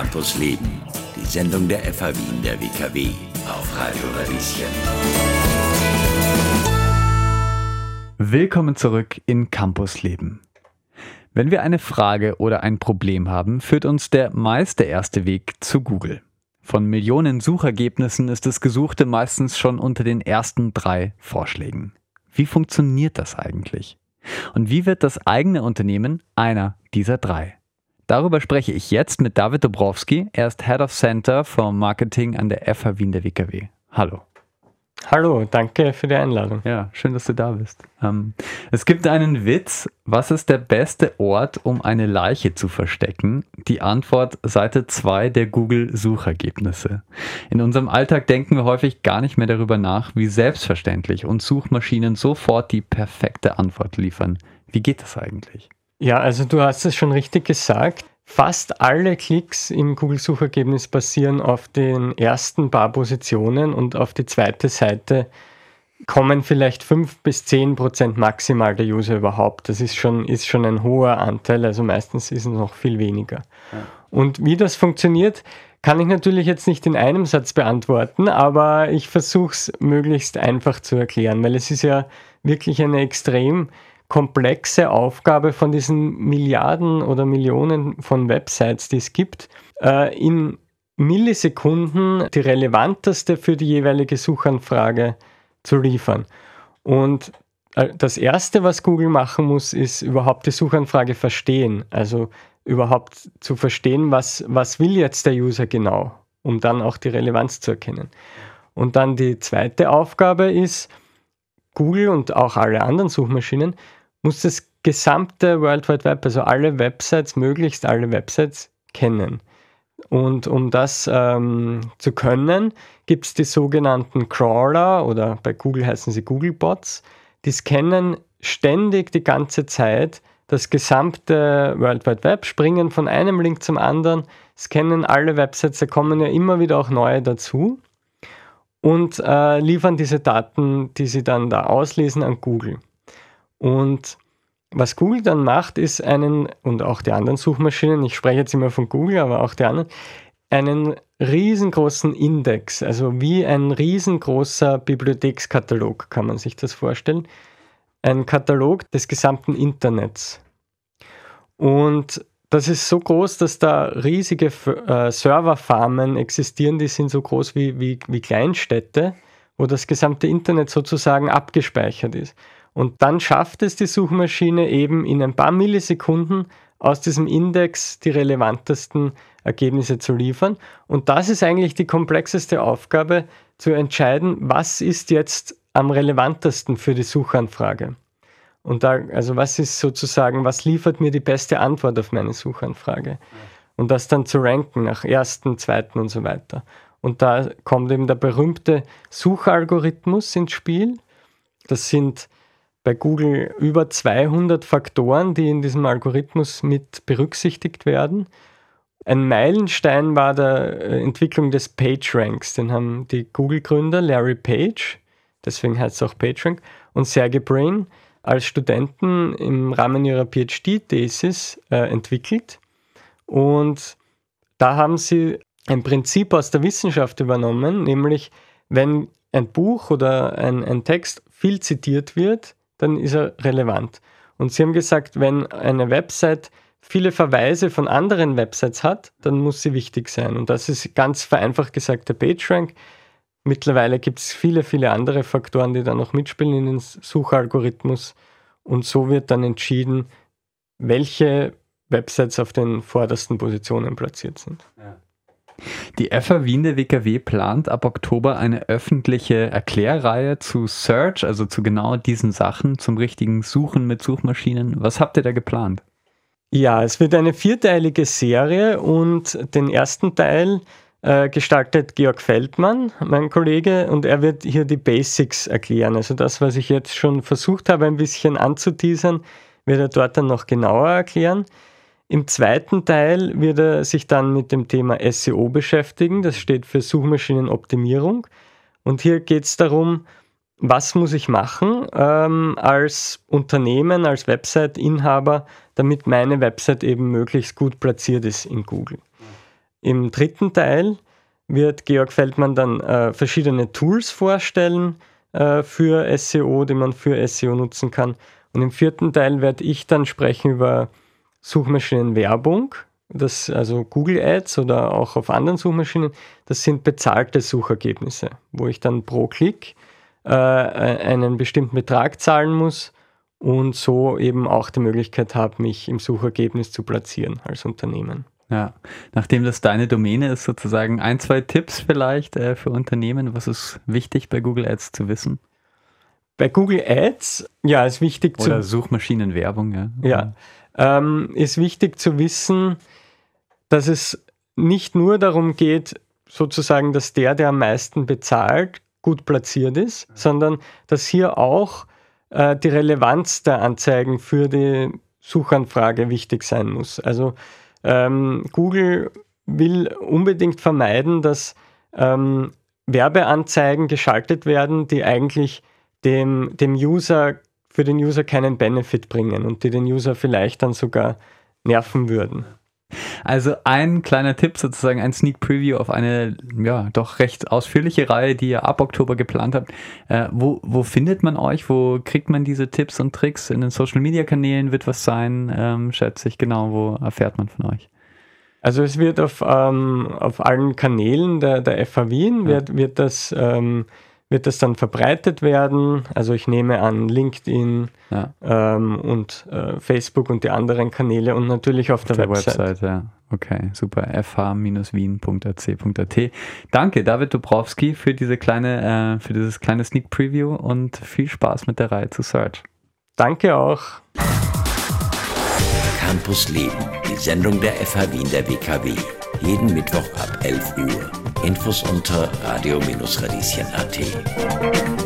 Campus Leben, die Sendung der FH Wien der WKW auf Radio Radieschen. Willkommen zurück in Campus Leben. Wenn wir eine Frage oder ein Problem haben, führt uns der meiste erste Weg zu Google. Von Millionen Suchergebnissen ist das Gesuchte meistens schon unter den ersten drei Vorschlägen. Wie funktioniert das eigentlich? Und wie wird das eigene Unternehmen einer dieser drei? Darüber spreche ich jetzt mit David Dobrowski. Er ist Head of Center for Marketing an der FH Wien der WKW. Hallo. Hallo, danke für die Einladung. Ja, schön, dass du da bist. Ähm, es gibt einen Witz. Was ist der beste Ort, um eine Leiche zu verstecken? Die Antwort Seite 2 der Google-Suchergebnisse. In unserem Alltag denken wir häufig gar nicht mehr darüber nach, wie selbstverständlich uns Suchmaschinen sofort die perfekte Antwort liefern. Wie geht das eigentlich? Ja, also du hast es schon richtig gesagt. Fast alle Klicks im Google-Suchergebnis basieren auf den ersten paar Positionen und auf die zweite Seite kommen vielleicht 5 bis 10 Prozent maximal der User überhaupt. Das ist schon, ist schon ein hoher Anteil, also meistens ist es noch viel weniger. Ja. Und wie das funktioniert, kann ich natürlich jetzt nicht in einem Satz beantworten, aber ich versuche es möglichst einfach zu erklären, weil es ist ja wirklich eine extrem komplexe Aufgabe von diesen Milliarden oder Millionen von Websites, die es gibt, äh, in Millisekunden die relevanteste für die jeweilige Suchanfrage zu liefern. Und äh, das Erste, was Google machen muss, ist überhaupt die Suchanfrage verstehen. Also überhaupt zu verstehen, was, was will jetzt der User genau, um dann auch die Relevanz zu erkennen. Und dann die zweite Aufgabe ist, Google und auch alle anderen Suchmaschinen muss das gesamte World Wide Web, also alle Websites, möglichst alle Websites kennen. Und um das ähm, zu können, gibt es die sogenannten Crawler oder bei Google heißen sie Googlebots. Die scannen ständig die ganze Zeit das gesamte World Wide Web, springen von einem Link zum anderen, scannen alle Websites, da kommen ja immer wieder auch neue dazu und äh, liefern diese Daten, die sie dann da auslesen, an Google. Und was Google dann macht, ist einen, und auch die anderen Suchmaschinen, ich spreche jetzt immer von Google, aber auch die anderen, einen riesengroßen Index, also wie ein riesengroßer Bibliothekskatalog, kann man sich das vorstellen. Ein Katalog des gesamten Internets. Und das ist so groß, dass da riesige äh, Serverfarmen existieren, die sind so groß wie, wie, wie Kleinstädte, wo das gesamte Internet sozusagen abgespeichert ist. Und dann schafft es die Suchmaschine eben in ein paar Millisekunden aus diesem Index die relevantesten Ergebnisse zu liefern. Und das ist eigentlich die komplexeste Aufgabe, zu entscheiden, was ist jetzt am relevantesten für die Suchanfrage. Und da, also was ist sozusagen, was liefert mir die beste Antwort auf meine Suchanfrage? Und das dann zu ranken nach ersten, zweiten und so weiter. Und da kommt eben der berühmte Suchalgorithmus ins Spiel. Das sind bei Google über 200 Faktoren, die in diesem Algorithmus mit berücksichtigt werden. Ein Meilenstein war der äh, Entwicklung des PageRanks. Den haben die Google-Gründer Larry Page, deswegen heißt es auch PageRank, und Sergey Brin als Studenten im Rahmen ihrer PhD-Thesis äh, entwickelt. Und da haben sie ein Prinzip aus der Wissenschaft übernommen, nämlich wenn ein Buch oder ein, ein Text viel zitiert wird, dann ist er relevant. Und Sie haben gesagt, wenn eine Website viele Verweise von anderen Websites hat, dann muss sie wichtig sein. Und das ist ganz vereinfacht gesagt der PageRank. Mittlerweile gibt es viele, viele andere Faktoren, die da noch mitspielen in den Suchalgorithmus. Und so wird dann entschieden, welche Websites auf den vordersten Positionen platziert sind. Ja. Die FA Wien der WKW plant ab Oktober eine öffentliche Erklärreihe zu Search, also zu genau diesen Sachen, zum richtigen Suchen mit Suchmaschinen. Was habt ihr da geplant? Ja, es wird eine vierteilige Serie und den ersten Teil äh, gestaltet Georg Feldmann, mein Kollege, und er wird hier die Basics erklären. Also das, was ich jetzt schon versucht habe, ein bisschen anzuteasern, wird er dort dann noch genauer erklären. Im zweiten Teil wird er sich dann mit dem Thema SEO beschäftigen. Das steht für Suchmaschinenoptimierung. Und hier geht es darum, was muss ich machen ähm, als Unternehmen, als Website-Inhaber, damit meine Website eben möglichst gut platziert ist in Google. Im dritten Teil wird Georg Feldmann dann äh, verschiedene Tools vorstellen äh, für SEO, die man für SEO nutzen kann. Und im vierten Teil werde ich dann sprechen über Suchmaschinenwerbung, das, also Google Ads oder auch auf anderen Suchmaschinen. Das sind bezahlte Suchergebnisse, wo ich dann pro Klick äh, einen bestimmten Betrag zahlen muss und so eben auch die Möglichkeit habe, mich im Suchergebnis zu platzieren als Unternehmen. Ja, nachdem das deine Domäne ist, sozusagen ein, zwei Tipps vielleicht äh, für Unternehmen. Was ist wichtig bei Google Ads zu wissen? Bei Google Ads, ja, ist wichtig Oder zu. Suchmaschinenwerbung, ja. Ja, ähm, ist wichtig zu wissen, dass es nicht nur darum geht, sozusagen, dass der, der am meisten bezahlt, gut platziert ist, sondern dass hier auch äh, die Relevanz der Anzeigen für die Suchanfrage wichtig sein muss. Also ähm, Google will unbedingt vermeiden, dass ähm, Werbeanzeigen geschaltet werden, die eigentlich dem, dem User, für den User keinen Benefit bringen und die den User vielleicht dann sogar nerven würden. Also ein kleiner Tipp, sozusagen ein Sneak Preview auf eine ja doch recht ausführliche Reihe, die ihr ab Oktober geplant habt. Äh, wo, wo findet man euch? Wo kriegt man diese Tipps und Tricks? In den Social Media Kanälen wird was sein, ähm, schätze ich. Genau, wo erfährt man von euch? Also es wird auf, ähm, auf allen Kanälen der, der FH Wien ja. wird, wird das ähm, wird das dann verbreitet werden. Also ich nehme an LinkedIn ja. ähm, und äh, Facebook und die anderen Kanäle und natürlich auf, auf der, der, Website. Website ja. Okay, super. fh-wien.ac.at. Danke, David Dubrowski, für diese kleine, äh, für dieses kleine Sneak Preview und viel Spaß mit der Reihe zu Search. Danke auch. Campus Leben, die Sendung der FH Wien der WKW. Jeden Mittwoch ab 11 Uhr. Infos unter radio-radieschen.at.